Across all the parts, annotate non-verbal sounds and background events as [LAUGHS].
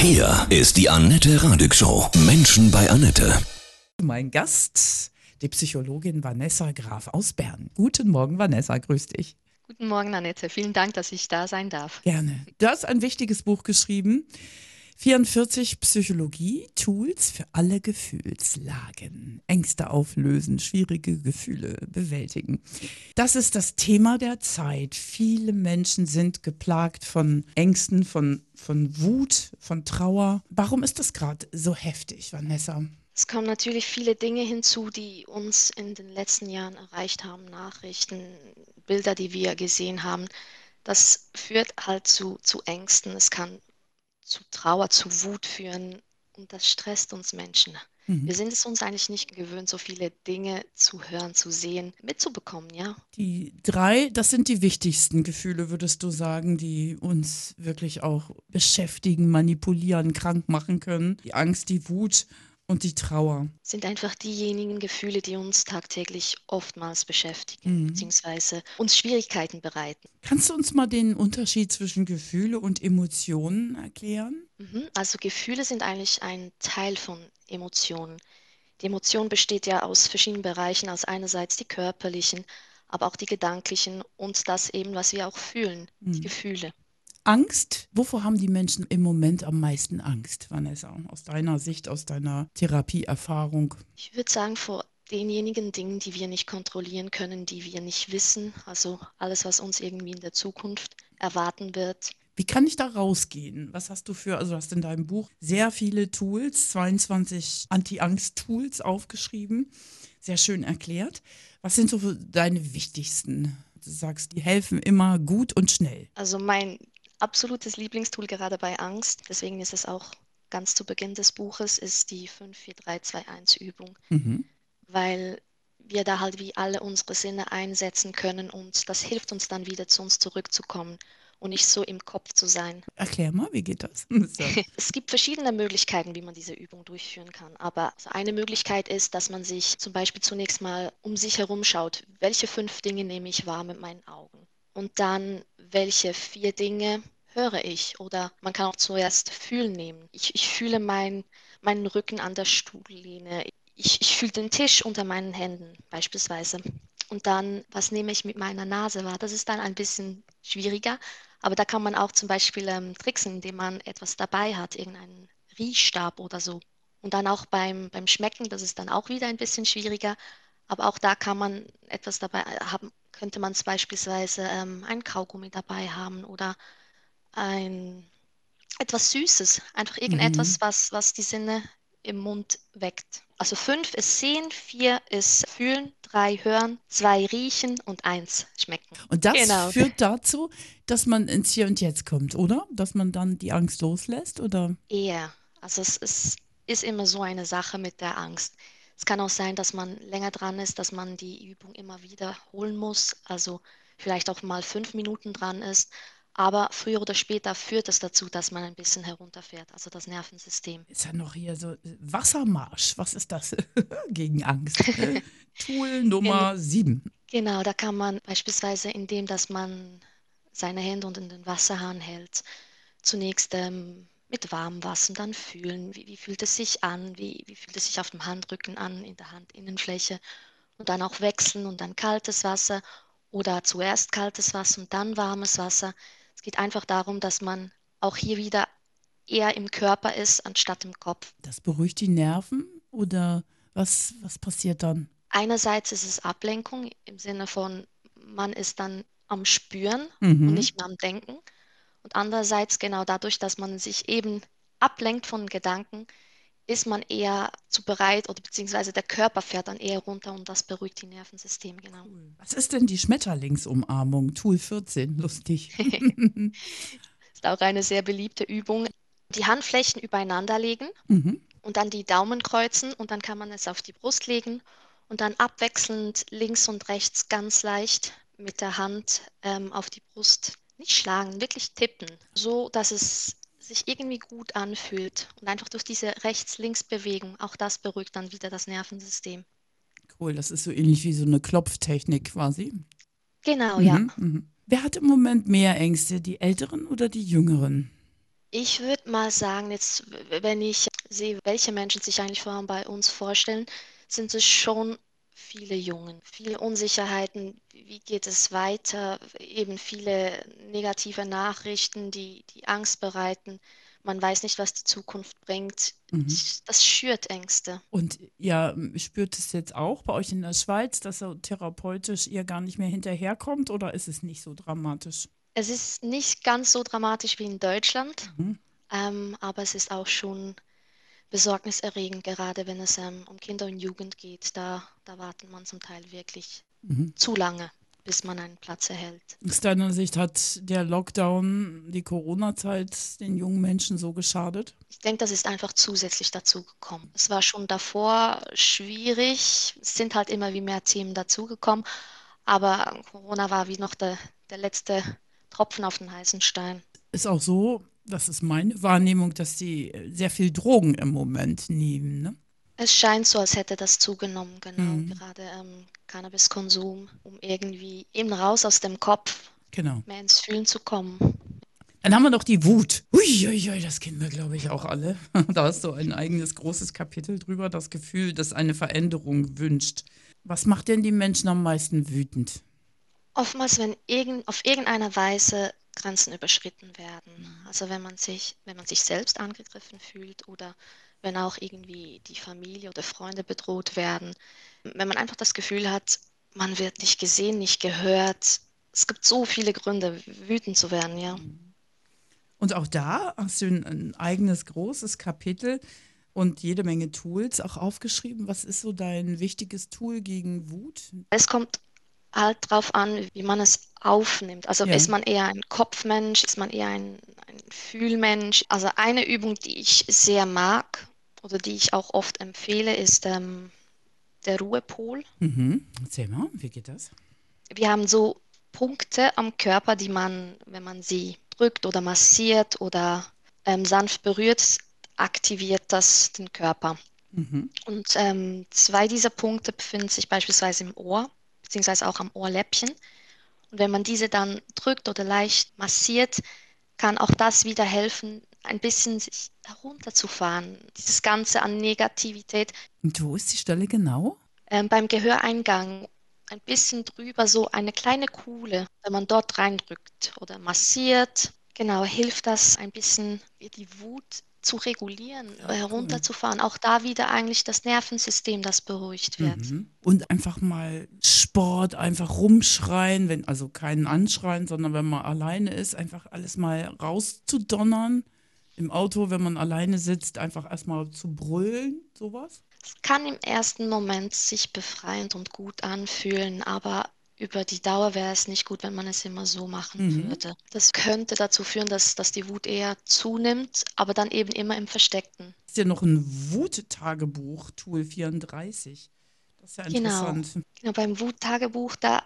Hier ist die Annette Radig Show. Menschen bei Annette. Mein Gast, die Psychologin Vanessa Graf aus Bern. Guten Morgen, Vanessa, grüß dich. Guten Morgen, Annette. Vielen Dank, dass ich da sein darf. Gerne. Du hast ein wichtiges Buch geschrieben. 44 Psychologie-Tools für alle Gefühlslagen. Ängste auflösen, schwierige Gefühle bewältigen. Das ist das Thema der Zeit. Viele Menschen sind geplagt von Ängsten, von, von Wut, von Trauer. Warum ist das gerade so heftig, Vanessa? Es kommen natürlich viele Dinge hinzu, die uns in den letzten Jahren erreicht haben. Nachrichten, Bilder, die wir gesehen haben. Das führt halt zu, zu Ängsten. Es kann zu Trauer, zu Wut führen und das stresst uns Menschen. Mhm. Wir sind es uns eigentlich nicht gewöhnt, so viele Dinge zu hören, zu sehen, mitzubekommen, ja. Die drei, das sind die wichtigsten Gefühle, würdest du sagen, die uns wirklich auch beschäftigen, manipulieren, krank machen können. Die Angst, die Wut und die Trauer. Sind einfach diejenigen Gefühle, die uns tagtäglich oftmals beschäftigen, mhm. beziehungsweise uns Schwierigkeiten bereiten. Kannst du uns mal den Unterschied zwischen Gefühle und Emotionen erklären? Mhm. Also Gefühle sind eigentlich ein Teil von Emotionen. Die Emotion besteht ja aus verschiedenen Bereichen, aus einerseits die körperlichen, aber auch die gedanklichen und das eben, was wir auch fühlen, mhm. die Gefühle. Angst. Wovor haben die Menschen im Moment am meisten Angst, Vanessa? Aus deiner Sicht, aus deiner Therapieerfahrung? Ich würde sagen, vor denjenigen Dingen, die wir nicht kontrollieren können, die wir nicht wissen. Also alles, was uns irgendwie in der Zukunft erwarten wird. Wie kann ich da rausgehen? Was hast du für, also du hast in deinem Buch sehr viele Tools, 22 Anti-Angst-Tools aufgeschrieben, sehr schön erklärt. Was sind so deine wichtigsten? Du sagst, die helfen immer gut und schnell. Also mein absolutes Lieblingstool gerade bei Angst, deswegen ist es auch ganz zu Beginn des Buches, ist die 54321-Übung, mhm. weil wir da halt wie alle unsere Sinne einsetzen können und das hilft uns dann wieder zu uns zurückzukommen und nicht so im Kopf zu sein. Erklär mal, wie geht das? [LAUGHS] es gibt verschiedene Möglichkeiten, wie man diese Übung durchführen kann. Aber eine Möglichkeit ist, dass man sich zum Beispiel zunächst mal um sich herum schaut. Welche fünf Dinge nehme ich wahr mit meinen Augen? Und dann, welche vier Dinge höre ich? Oder man kann auch zuerst fühlen nehmen. Ich, ich fühle mein, meinen Rücken an der Stuhllehne. Ich, ich fühle den Tisch unter meinen Händen beispielsweise. Und dann, was nehme ich mit meiner Nase wahr? Das ist dann ein bisschen schwieriger. Aber da kann man auch zum Beispiel ähm, tricksen, indem man etwas dabei hat, irgendeinen Riechstab oder so. Und dann auch beim, beim Schmecken, das ist dann auch wieder ein bisschen schwieriger. Aber auch da kann man etwas dabei haben, könnte man beispielsweise ähm, ein Kaugummi dabei haben oder ein etwas Süßes, einfach irgendetwas, mhm. was, was die Sinne im Mund weckt. Also fünf ist sehen, vier ist fühlen, drei hören, zwei riechen und eins schmecken. Und das genau. führt dazu, dass man ins Hier und Jetzt kommt, oder? Dass man dann die Angst loslässt, oder? Eher. Also es ist, ist immer so eine Sache mit der Angst. Es kann auch sein, dass man länger dran ist, dass man die Übung immer wiederholen muss. Also vielleicht auch mal fünf Minuten dran ist. Aber früher oder später führt es dazu, dass man ein bisschen herunterfährt, also das Nervensystem. Ist ja noch hier so Wassermarsch. Was ist das [LAUGHS] gegen Angst? [LAUGHS] Tool Nummer sieben. Genau, da kann man beispielsweise, indem dass man seine Hände unter den Wasserhahn hält, zunächst ähm, mit warmem Wasser dann fühlen, wie, wie fühlt es sich an, wie, wie fühlt es sich auf dem Handrücken an, in der Handinnenfläche und dann auch wechseln und dann kaltes Wasser oder zuerst kaltes Wasser und dann warmes Wasser. Es geht einfach darum, dass man auch hier wieder eher im Körper ist, anstatt im Kopf. Das beruhigt die Nerven oder was, was passiert dann? Einerseits ist es Ablenkung im Sinne von, man ist dann am Spüren mhm. und nicht mehr am Denken. Und andererseits genau dadurch, dass man sich eben ablenkt von Gedanken, ist man eher zu bereit oder beziehungsweise der Körper fährt dann eher runter und das beruhigt die Nervensysteme, genau. Cool. Was ist denn die Schmetterlingsumarmung? Tool 14, lustig. [LAUGHS] ist auch eine sehr beliebte Übung. Die Handflächen übereinander legen mhm. und dann die Daumen kreuzen und dann kann man es auf die Brust legen und dann abwechselnd links und rechts ganz leicht mit der Hand ähm, auf die Brust nicht schlagen, wirklich tippen, so dass es sich irgendwie gut anfühlt und einfach durch diese Rechts-Links-Bewegung, auch das beruhigt dann wieder das Nervensystem. Cool, das ist so ähnlich wie so eine Klopftechnik quasi. Genau, mhm, ja. Mhm. Wer hat im Moment mehr Ängste, die Älteren oder die Jüngeren? Ich würde mal sagen, jetzt, wenn ich sehe, welche Menschen sich eigentlich vor allem bei uns vorstellen, sind es schon viele Jungen, viele Unsicherheiten. Wie geht es weiter? Eben viele negative Nachrichten, die, die Angst bereiten. Man weiß nicht, was die Zukunft bringt. Mhm. Das schürt Ängste. Und ihr spürt es jetzt auch bei euch in der Schweiz, dass er therapeutisch ihr gar nicht mehr hinterherkommt oder ist es nicht so dramatisch? Es ist nicht ganz so dramatisch wie in Deutschland, Mhm. ähm, aber es ist auch schon besorgniserregend, gerade wenn es ähm, um Kinder und Jugend geht. Da, da wartet man zum Teil wirklich Mhm. zu lange, bis man einen Platz erhält. Aus deiner Sicht hat der Lockdown, die Corona-Zeit den jungen Menschen so geschadet? Ich denke, das ist einfach zusätzlich dazu gekommen. Es war schon davor schwierig, es sind halt immer wie mehr Themen dazugekommen, aber Corona war wie noch der, der letzte Tropfen auf den heißen Stein. Ist auch so, das ist meine Wahrnehmung, dass die sehr viel Drogen im Moment nehmen. Ne? Es scheint so, als hätte das zugenommen, genau. Mhm. Gerade ähm, Cannabiskonsum, um irgendwie eben raus aus dem Kopf Genau. mehr ins Fühlen zu kommen. Dann haben wir noch die Wut. Uiuiui, das kennen wir, glaube ich, auch alle. [LAUGHS] Da hast du ein eigenes großes Kapitel drüber, das Gefühl, das eine Veränderung wünscht. Was macht denn die Menschen am meisten wütend? Oftmals, wenn irgend, auf irgendeine Weise Grenzen überschritten werden. Also wenn man sich, wenn man sich selbst angegriffen fühlt oder wenn auch irgendwie die Familie oder Freunde bedroht werden. Wenn man einfach das Gefühl hat, man wird nicht gesehen, nicht gehört. Es gibt so viele Gründe, wütend zu werden, ja. Und auch da hast du ein, ein eigenes großes Kapitel und jede Menge Tools auch aufgeschrieben. Was ist so dein wichtiges Tool gegen Wut? Es kommt halt drauf an, wie man es aufnimmt. Also Ja. ist man eher ein Kopfmensch, ist man eher ein, ein Fühlmensch. Also eine Übung, die ich sehr mag oder die ich auch oft empfehle, ist ähm, der Ruhepol. Mhm. Erzähl mal, wie geht das? Wir haben so Punkte am Körper, die man, wenn man sie drückt oder massiert oder ähm, sanft berührt, aktiviert das den Körper. Mhm. Und ähm, zwei dieser Punkte befinden sich beispielsweise im Ohr, beziehungsweise auch am Ohrläppchen. Und wenn man diese dann drückt oder leicht massiert, kann auch das wieder helfen, ein bisschen sich herunterzufahren. Dieses Ganze an Negativität Und wo ist die Stelle genau? ähm, beim Gehöreingang ein bisschen drüber, so eine kleine Kuhle, wenn man dort reindrückt oder massiert, genau, hilft das ein bisschen die Wut zu regulieren, Ja, cool. herunterzufahren. Auch da wieder eigentlich das Nervensystem, das beruhigt wird. Mhm. Und einfach mal Sport, einfach rumschreien, wenn, also keinen anschreien, sondern wenn man alleine ist, einfach alles mal rauszudonnern. Im Auto, wenn man alleine sitzt, einfach erstmal zu brüllen, sowas. Es kann im ersten Moment sich befreiend und gut anfühlen, aber über die Dauer wäre es nicht gut, wenn man es immer so machen Mhm. würde. Das könnte dazu führen, dass, dass die Wut eher zunimmt, aber dann eben immer im Versteckten. Ist ja noch ein Wuttagebuch, Tool 34. Das ist ja Genau. interessant. Genau, beim Wuttagebuch, da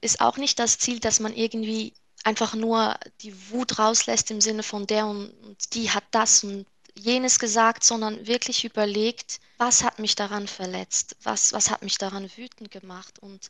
ist auch nicht das Ziel, dass man irgendwie einfach nur die Wut rauslässt im Sinne von der und, und die hat das und jenes gesagt, sondern wirklich überlegt, was hat mich daran verletzt, was, was hat mich daran wütend gemacht und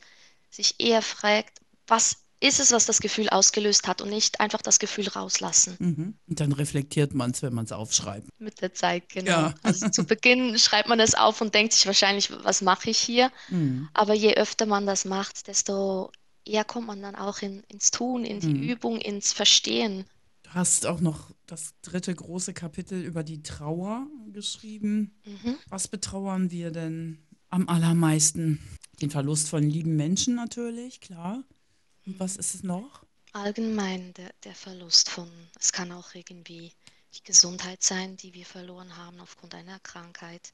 sich eher fragt, was ist es, was das Gefühl ausgelöst hat und nicht einfach das Gefühl rauslassen. Mhm. Und dann reflektiert man es, wenn man es aufschreibt. Mit der Zeit, genau. Ja. Also zu Beginn [LAUGHS] schreibt man das auf und denkt sich wahrscheinlich, was mache ich hier? Mhm. Aber je öfter man das macht, desto eher kommt man dann auch in, ins Tun, in die Mhm. Übung, ins Verstehen. Du hast auch noch das dritte große Kapitel über die Trauer geschrieben. Mhm. Was betrauern wir denn am allermeisten? Den Verlust von lieben Menschen natürlich, klar. Und was ist es noch? Allgemein der, der Verlust von, es kann auch irgendwie die Gesundheit sein, die wir verloren haben aufgrund einer Krankheit.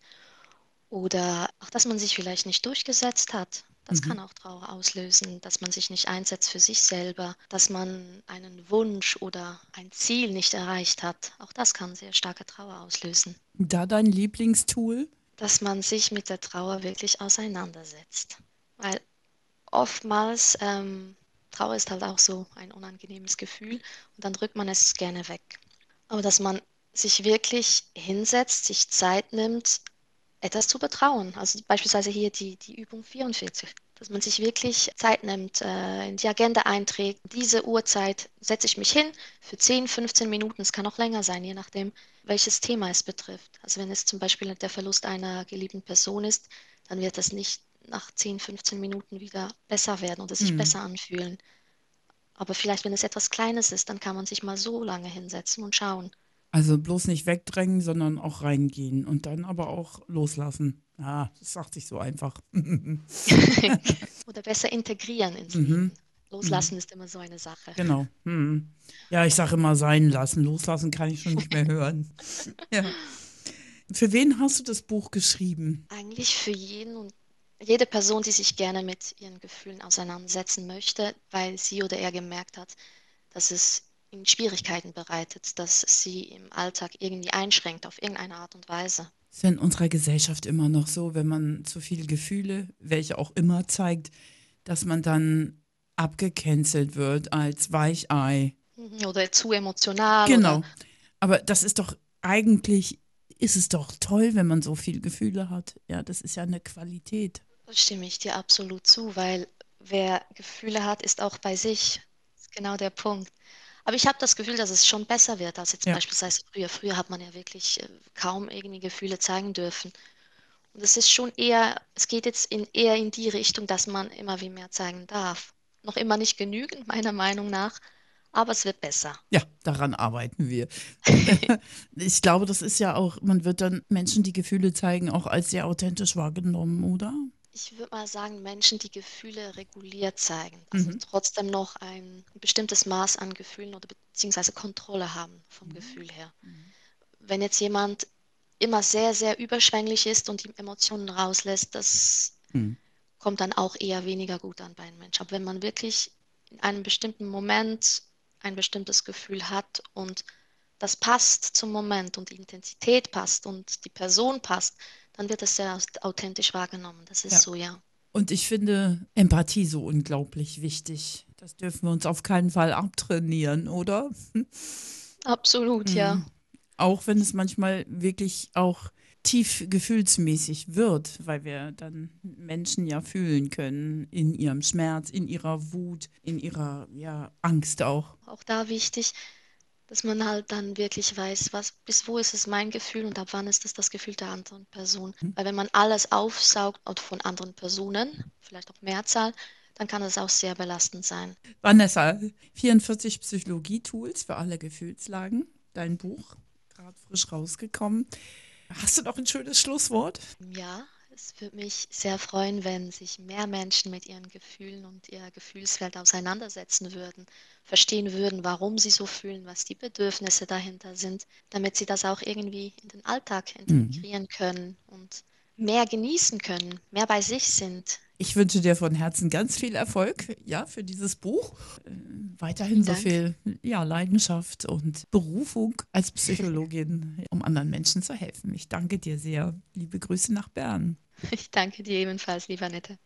Oder auch, dass man sich vielleicht nicht durchgesetzt hat. Das Mhm. kann auch Trauer auslösen, dass man sich nicht einsetzt für sich selber, dass man einen Wunsch oder ein Ziel nicht erreicht hat. Auch das kann sehr starke Trauer auslösen. Da dein Lieblingstool? Dass man sich mit der Trauer wirklich auseinandersetzt. Weil oftmals, ähm, Trauer ist halt auch so ein unangenehmes Gefühl und dann drückt man es gerne weg. Aber dass man sich wirklich hinsetzt, sich Zeit nimmt, etwas zu betrauen. Also beispielsweise hier die, die Übung 44. dass man sich wirklich Zeit nimmt, äh, in die Agenda einträgt. Diese Uhrzeit setze ich mich hin für 10, 15 Minuten. Es kann auch länger sein, je nachdem, welches Thema es betrifft. Also wenn es zum Beispiel der Verlust einer geliebten Person ist, dann wird das nicht nach 10, 15 Minuten wieder besser werden oder sich Mhm. besser anfühlen. Aber vielleicht, wenn es etwas Kleines ist, dann kann man sich mal so lange hinsetzen und schauen. Also bloß nicht wegdrängen, sondern auch reingehen und dann aber auch loslassen. Ja, das sagt sich so einfach. [LAUGHS] [LAUGHS] Oder besser integrieren ins Mhm. Leben. Loslassen ist immer so eine Sache. Genau. Hm. Ja, ich sage immer sein lassen. Loslassen kann ich schon nicht mehr hören. [LAUGHS] Ja. Für wen hast du das Buch geschrieben? Eigentlich für jeden und jede Person, die sich gerne mit ihren Gefühlen auseinandersetzen möchte, weil sie oder er gemerkt hat, dass es ihnen Schwierigkeiten bereitet, dass sie im Alltag irgendwie einschränkt auf irgendeine Art und Weise. Ist ja in unserer Gesellschaft immer noch so, wenn man zu viele Gefühle, welche auch immer zeigt, dass man dann abgecancelt wird als Weichei. Mhm, Oder zu emotional. Genau. Oder, Aber das ist doch eigentlich, ist es doch toll, wenn man so viele Gefühle hat. Ja, das ist ja eine Qualität. da stimme ich dir absolut zu, weil wer Gefühle hat, ist auch bei sich. Das ist genau der Punkt. Aber ich habe das Gefühl, dass es schon besser wird als jetzt Ja. beispielsweise früher. Früher hat man ja wirklich äh, kaum irgendwie Gefühle zeigen dürfen. Und es ist schon eher, es geht jetzt in, eher in die Richtung, dass man immer wie mehr zeigen darf. Noch immer nicht genügend, meiner Meinung nach, aber es wird besser. Ja, daran arbeiten wir. [LAUGHS] ich glaube, das ist ja auch, man wird dann Menschen, die Gefühle zeigen, auch als sehr authentisch wahrgenommen, oder? Ich würde mal sagen, Menschen, die Gefühle reguliert zeigen, also Mhm. trotzdem noch ein bestimmtes Maß an Gefühlen oder beziehungsweise Kontrolle haben vom Gefühl her. Wenn jetzt jemand immer sehr, sehr überschwänglich ist und die Emotionen rauslässt, das Mhm. Kommt dann auch eher weniger gut an bei einem Menschen. Aber wenn man wirklich in einem bestimmten Moment ein bestimmtes Gefühl hat und das passt zum Moment und die Intensität passt und die Person passt, dann wird es sehr authentisch wahrgenommen. Das ist Ja. so, ja. Und ich finde Empathie so unglaublich wichtig. Das dürfen wir uns auf keinen Fall abtrainieren, oder? Absolut, ja. Auch wenn es manchmal wirklich auch tief gefühlsmäßig wird, weil wir dann Menschen ja fühlen können in ihrem Schmerz, in ihrer Wut, in ihrer ja, Angst auch. Auch da wichtig, dass man halt dann wirklich weiß, was, bis wo ist es mein Gefühl und ab wann ist es das Gefühl der anderen Person. Weil wenn man alles aufsaugt und von anderen Personen, vielleicht auch Mehrzahl, dann kann es auch sehr belastend sein. Vanessa, 44 Psychologie-Tools für alle Gefühlslagen. Dein Buch, gerade frisch rausgekommen. Hast du noch ein schönes Schlusswort? Ja, es würde mich sehr freuen, wenn sich mehr Menschen mit ihren Gefühlen und ihrer Gefühlswelt auseinandersetzen würden, verstehen würden, warum sie so fühlen, was die Bedürfnisse dahinter sind, damit sie das auch irgendwie in den Alltag integrieren können und mehr genießen können, mehr bei sich sind. Ich wünsche dir von Herzen ganz viel Erfolg, ja, für dieses Buch. Äh, weiterhin so viel ja, Leidenschaft und Berufung als Psychologin, [LAUGHS] um anderen Menschen zu helfen. Ich danke dir sehr. Liebe Grüße nach Bern. Ich danke dir ebenfalls, lieber Nette.